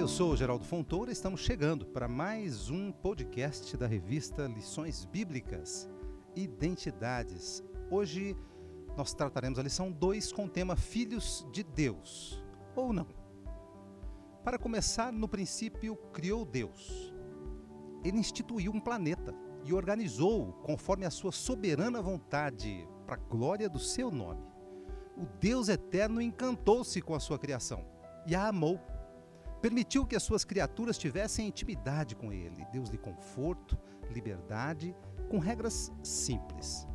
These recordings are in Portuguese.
eu sou o Geraldo Fontoura. Estamos chegando para mais um podcast da revista Lições Bíblicas Identidades. Hoje nós trataremos a lição 2 com o tema Filhos de Deus, ou não. Para começar, no princípio criou Deus. Ele instituiu um planeta e organizou conforme a sua soberana vontade, para a glória do seu nome. O Deus eterno encantou-se com a sua criação e a amou. Permitiu que as suas criaturas tivessem intimidade com ele. Deus-lhe conforto, liberdade, com regras simples.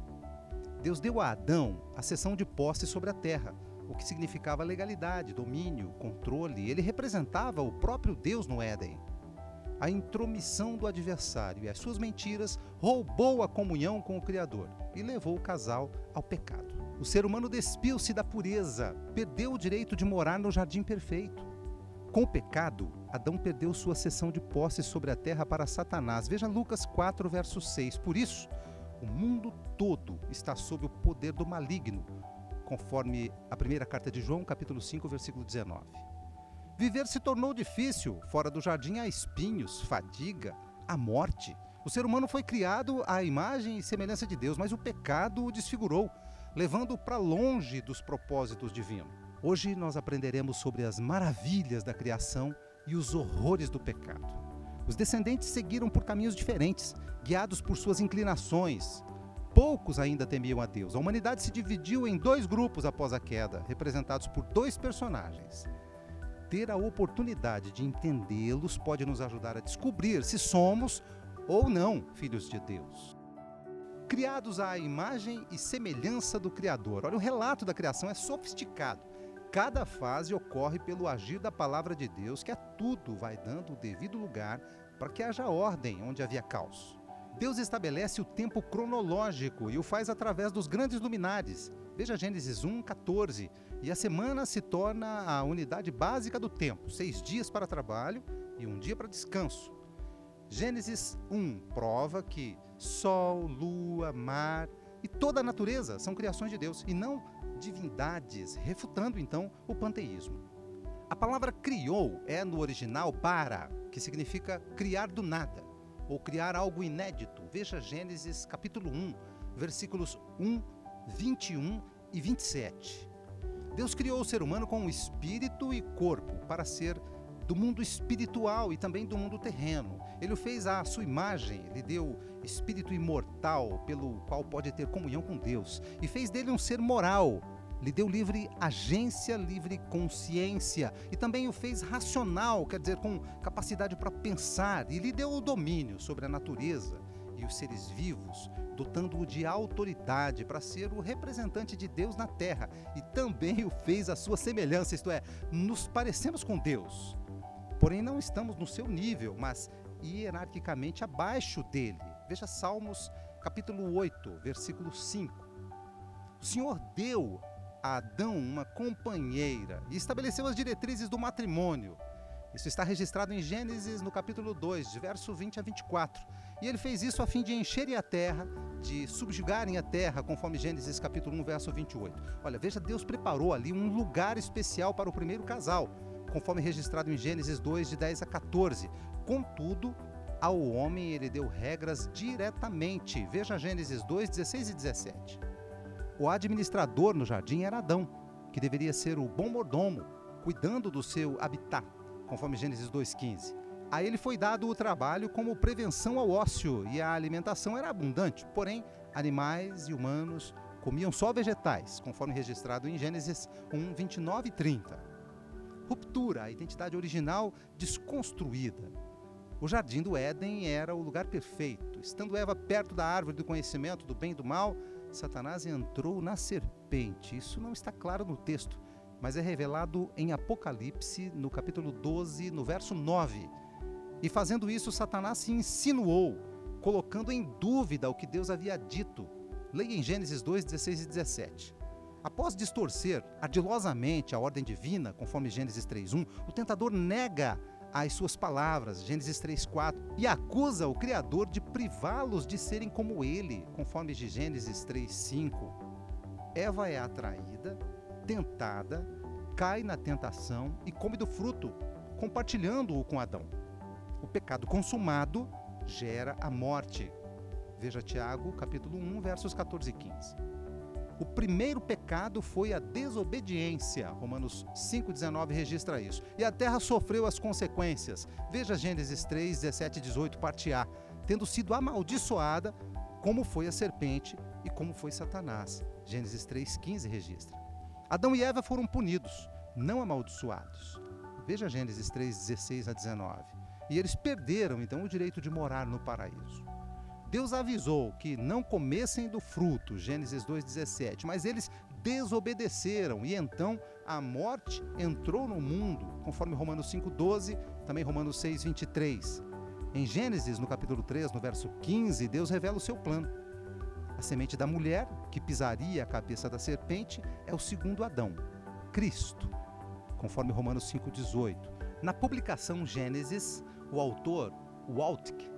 Deus deu a Adão a sessão de posse sobre a terra, o que significava legalidade, domínio, controle. Ele representava o próprio Deus no Éden. A intromissão do adversário e as suas mentiras roubou a comunhão com o Criador e levou o casal ao pecado. O ser humano despiu-se da pureza, perdeu o direito de morar no jardim perfeito. Com o pecado, Adão perdeu sua sessão de posse sobre a terra para Satanás. Veja Lucas 4, verso 6. Por isso, o mundo todo está sob o poder do maligno, conforme a primeira carta de João, capítulo 5, versículo 19. Viver se tornou difícil, fora do jardim há espinhos, fadiga, a morte. O ser humano foi criado à imagem e semelhança de Deus, mas o pecado o desfigurou, levando-o para longe dos propósitos divinos. Hoje nós aprenderemos sobre as maravilhas da criação e os horrores do pecado. Os descendentes seguiram por caminhos diferentes, guiados por suas inclinações. Poucos ainda temiam a Deus. A humanidade se dividiu em dois grupos após a queda, representados por dois personagens. Ter a oportunidade de entendê-los pode nos ajudar a descobrir se somos ou não filhos de Deus. Criados à imagem e semelhança do Criador. Olha, o relato da criação é sofisticado. Cada fase ocorre pelo agir da palavra de Deus, que a tudo vai dando o devido lugar para que haja ordem onde havia caos. Deus estabelece o tempo cronológico e o faz através dos grandes luminares. Veja Gênesis 1, 14. E a semana se torna a unidade básica do tempo: seis dias para trabalho e um dia para descanso. Gênesis 1 prova que sol, lua, mar e toda a natureza são criações de Deus e não divindades, refutando então o panteísmo. A palavra criou é no original para, que significa criar do nada ou criar algo inédito. Veja Gênesis capítulo 1, versículos 1, 21 e 27. Deus criou o ser humano com espírito e corpo para ser do mundo espiritual e também do mundo terreno. Ele o fez à sua imagem, lhe deu espírito imortal, pelo qual pode ter comunhão com Deus, e fez dele um ser moral. Lhe deu livre agência, livre consciência, e também o fez racional, quer dizer, com capacidade para pensar, e lhe deu o domínio sobre a natureza e os seres vivos, dotando-o de autoridade para ser o representante de Deus na terra, e também o fez à sua semelhança, isto é, nos parecemos com Deus. Porém, não estamos no seu nível, mas hierarquicamente abaixo dele. Veja Salmos capítulo 8, versículo 5. O Senhor deu a Adão uma companheira e estabeleceu as diretrizes do matrimônio. Isso está registrado em Gênesis no capítulo 2, de verso 20 a 24. E ele fez isso a fim de encherem a terra, de subjugarem a terra, conforme Gênesis capítulo 1, verso 28. Olha, veja, Deus preparou ali um lugar especial para o primeiro casal conforme registrado em Gênesis 2, de 10 a 14. Contudo, ao homem ele deu regras diretamente. Veja Gênesis 2, 16 e 17. O administrador no jardim era Adão, que deveria ser o bom mordomo, cuidando do seu habitat, conforme Gênesis 2,15. A ele foi dado o trabalho como prevenção ao ócio e a alimentação era abundante, porém, animais e humanos comiam só vegetais, conforme registrado em Gênesis 1, 29 e 30 ruptura, a identidade original desconstruída. O jardim do Éden era o lugar perfeito. Estando Eva perto da árvore do conhecimento do bem e do mal, Satanás entrou na serpente. Isso não está claro no texto, mas é revelado em Apocalipse, no capítulo 12, no verso 9. E fazendo isso, Satanás se insinuou, colocando em dúvida o que Deus havia dito. Leia em Gênesis 2, 16 e 17. Após distorcer ardilosamente a ordem divina, conforme Gênesis 3:1, o tentador nega as suas palavras, Gênesis 3:4, e acusa o criador de privá-los de serem como ele, conforme Gênesis 3:5. Eva é atraída, tentada, cai na tentação e come do fruto, compartilhando-o com Adão. O pecado consumado gera a morte. Veja Tiago, capítulo 1, versos 14 e 15. O primeiro pecado foi a desobediência. Romanos 5,19 registra isso. E a terra sofreu as consequências. Veja Gênesis 3, 17 e 18, parte A. Tendo sido amaldiçoada, como foi a serpente e como foi Satanás. Gênesis 3,15 registra. Adão e Eva foram punidos, não amaldiçoados. Veja Gênesis 3, 16 a 19. E eles perderam então o direito de morar no paraíso. Deus avisou que não comessem do fruto, Gênesis 2,17, mas eles desobedeceram e então a morte entrou no mundo, conforme Romanos 5,12, também Romanos 6,23. Em Gênesis, no capítulo 3, no verso 15, Deus revela o seu plano. A semente da mulher, que pisaria a cabeça da serpente, é o segundo Adão, Cristo, conforme Romanos 5,18. Na publicação Gênesis, o autor, Waltke,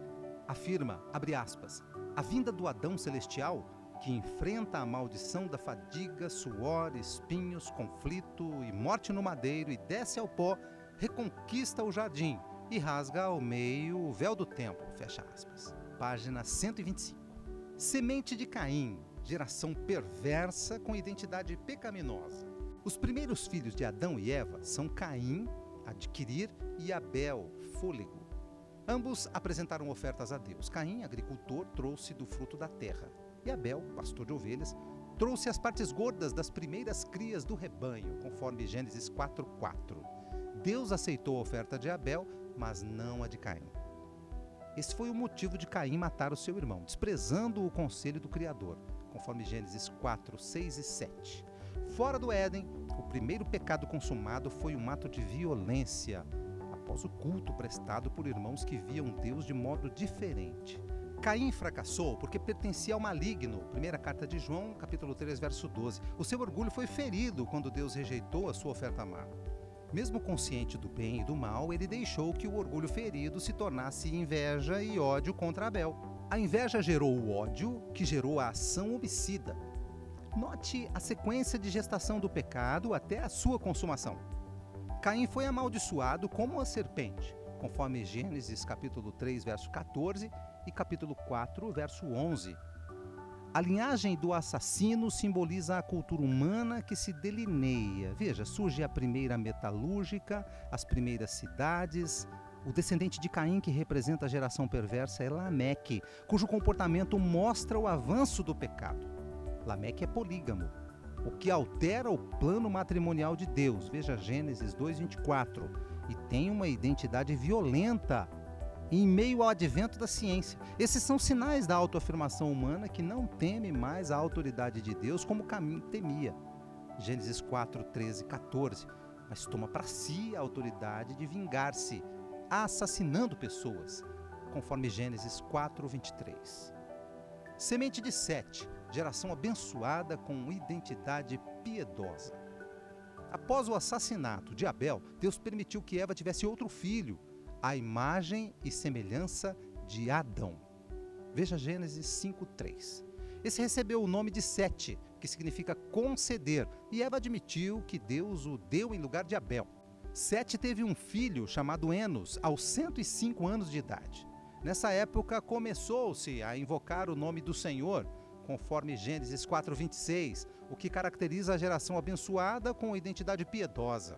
afirma, abre aspas, a vinda do Adão celestial, que enfrenta a maldição da fadiga, suor, espinhos, conflito e morte no madeiro e desce ao pó, reconquista o jardim e rasga ao meio o véu do templo, fecha aspas. Página 125. Semente de Caim, geração perversa com identidade pecaminosa. Os primeiros filhos de Adão e Eva são Caim, adquirir, e Abel, fôlego. Ambos apresentaram ofertas a Deus. Caim, agricultor, trouxe do fruto da terra. E Abel, pastor de ovelhas, trouxe as partes gordas das primeiras crias do rebanho, conforme Gênesis 4:4. Deus aceitou a oferta de Abel, mas não a de Caim. Esse foi o motivo de Caim matar o seu irmão, desprezando o conselho do Criador, conforme Gênesis 4, 6 e 7. Fora do Éden, o primeiro pecado consumado foi um ato de violência, após o culto prestado por irmãos que viam Deus de modo diferente. Caim fracassou porque pertencia ao maligno. Primeira carta de João, capítulo 3, verso 12. O seu orgulho foi ferido quando Deus rejeitou a sua oferta má. Mesmo consciente do bem e do mal, ele deixou que o orgulho ferido se tornasse inveja e ódio contra Abel. A inveja gerou o ódio, que gerou a ação homicida. Note a sequência de gestação do pecado até a sua consumação. Caim foi amaldiçoado como a serpente, conforme Gênesis capítulo 3, verso 14 e capítulo 4, verso 11. A linhagem do assassino simboliza a cultura humana que se delineia. Veja, surge a primeira metalúrgica, as primeiras cidades. O descendente de Caim, que representa a geração perversa, é Lameque, cujo comportamento mostra o avanço do pecado. Lameque é polígamo, o que altera o plano matrimonial de Deus. Veja Gênesis 2:24. E tem uma identidade violenta em meio ao advento da ciência. Esses são sinais da autoafirmação humana que não teme mais a autoridade de Deus como Caim temia. Gênesis 4, 13, 14. Mas toma para si a autoridade de vingar-se, assassinando pessoas, conforme Gênesis 4, 23. Semente de Sete geração abençoada com identidade piedosa. Após o assassinato de Abel, Deus permitiu que Eva tivesse outro filho, a imagem e semelhança de Adão. Veja Gênesis 5:3. Esse recebeu o nome de Sete, que significa conceder, e Eva admitiu que Deus o deu em lugar de Abel. Sete teve um filho chamado Enos aos 105 anos de idade. Nessa época começou-se a invocar o nome do Senhor, conforme Gênesis 4:26, o que caracteriza a geração abençoada com identidade piedosa.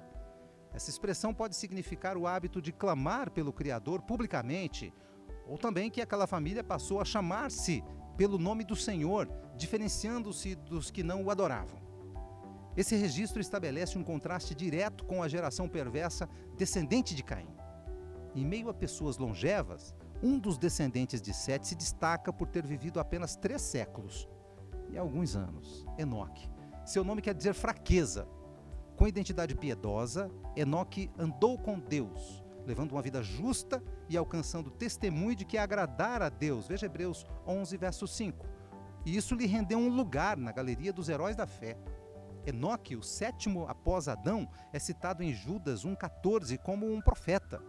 Essa expressão pode significar o hábito de clamar pelo Criador publicamente, ou também que aquela família passou a chamar-se pelo nome do Senhor, diferenciando-se dos que não o adoravam. Esse registro estabelece um contraste direto com a geração perversa descendente de Caim. Em meio a pessoas longevas, um dos descendentes de Sete se destaca por ter vivido apenas três séculos e alguns anos, Enoque. Seu nome quer dizer fraqueza. Com identidade piedosa, Enoque andou com Deus, levando uma vida justa e alcançando testemunho de que agradar a Deus. Veja Hebreus 11, verso 5. E isso lhe rendeu um lugar na galeria dos heróis da fé. Enoque, o sétimo após Adão, é citado em Judas 1,14 como um profeta.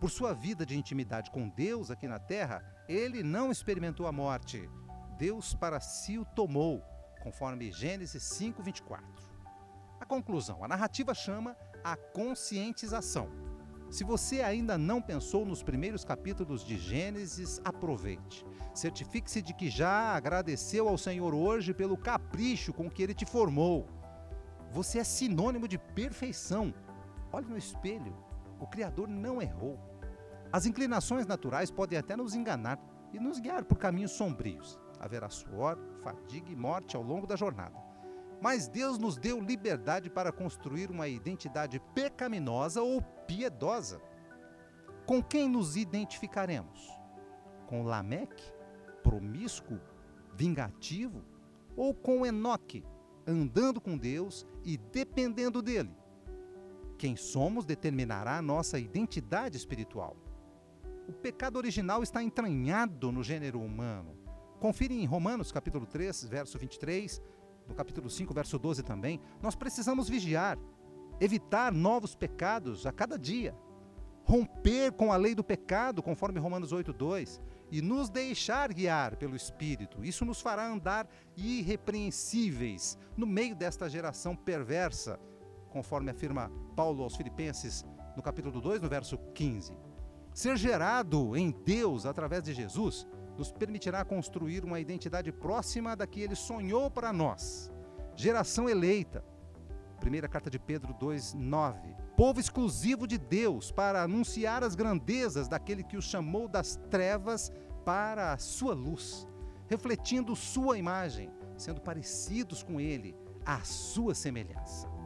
Por sua vida de intimidade com Deus aqui na terra, ele não experimentou a morte. Deus para si o tomou, conforme Gênesis 5:24. A conclusão, a narrativa chama a conscientização. Se você ainda não pensou nos primeiros capítulos de Gênesis, aproveite. Certifique-se de que já agradeceu ao Senhor hoje pelo capricho com que ele te formou. Você é sinônimo de perfeição. Olhe no espelho. O Criador não errou. As inclinações naturais podem até nos enganar e nos guiar por caminhos sombrios. Haverá suor, fadiga e morte ao longo da jornada. Mas Deus nos deu liberdade para construir uma identidade pecaminosa ou piedosa. Com quem nos identificaremos? Com Lameque, promíscuo, vingativo? Ou com Enoque, andando com Deus e dependendo dele? Quem somos determinará a nossa identidade espiritual. O pecado original está entranhado no gênero humano. Confira em Romanos capítulo 3, verso 23, no capítulo 5, verso 12 também, nós precisamos vigiar, evitar novos pecados a cada dia, romper com a lei do pecado, conforme Romanos 8, 2, e nos deixar guiar pelo Espírito. Isso nos fará andar irrepreensíveis no meio desta geração perversa, conforme afirma Paulo aos Filipenses no capítulo 2, no verso 15. Ser gerado em Deus através de Jesus nos permitirá construir uma identidade próxima da que ele sonhou para nós. Geração eleita. Primeira carta de Pedro 2:9. Povo exclusivo de Deus para anunciar as grandezas daquele que os chamou das trevas para a sua luz, refletindo sua imagem, sendo parecidos com ele, à sua semelhança.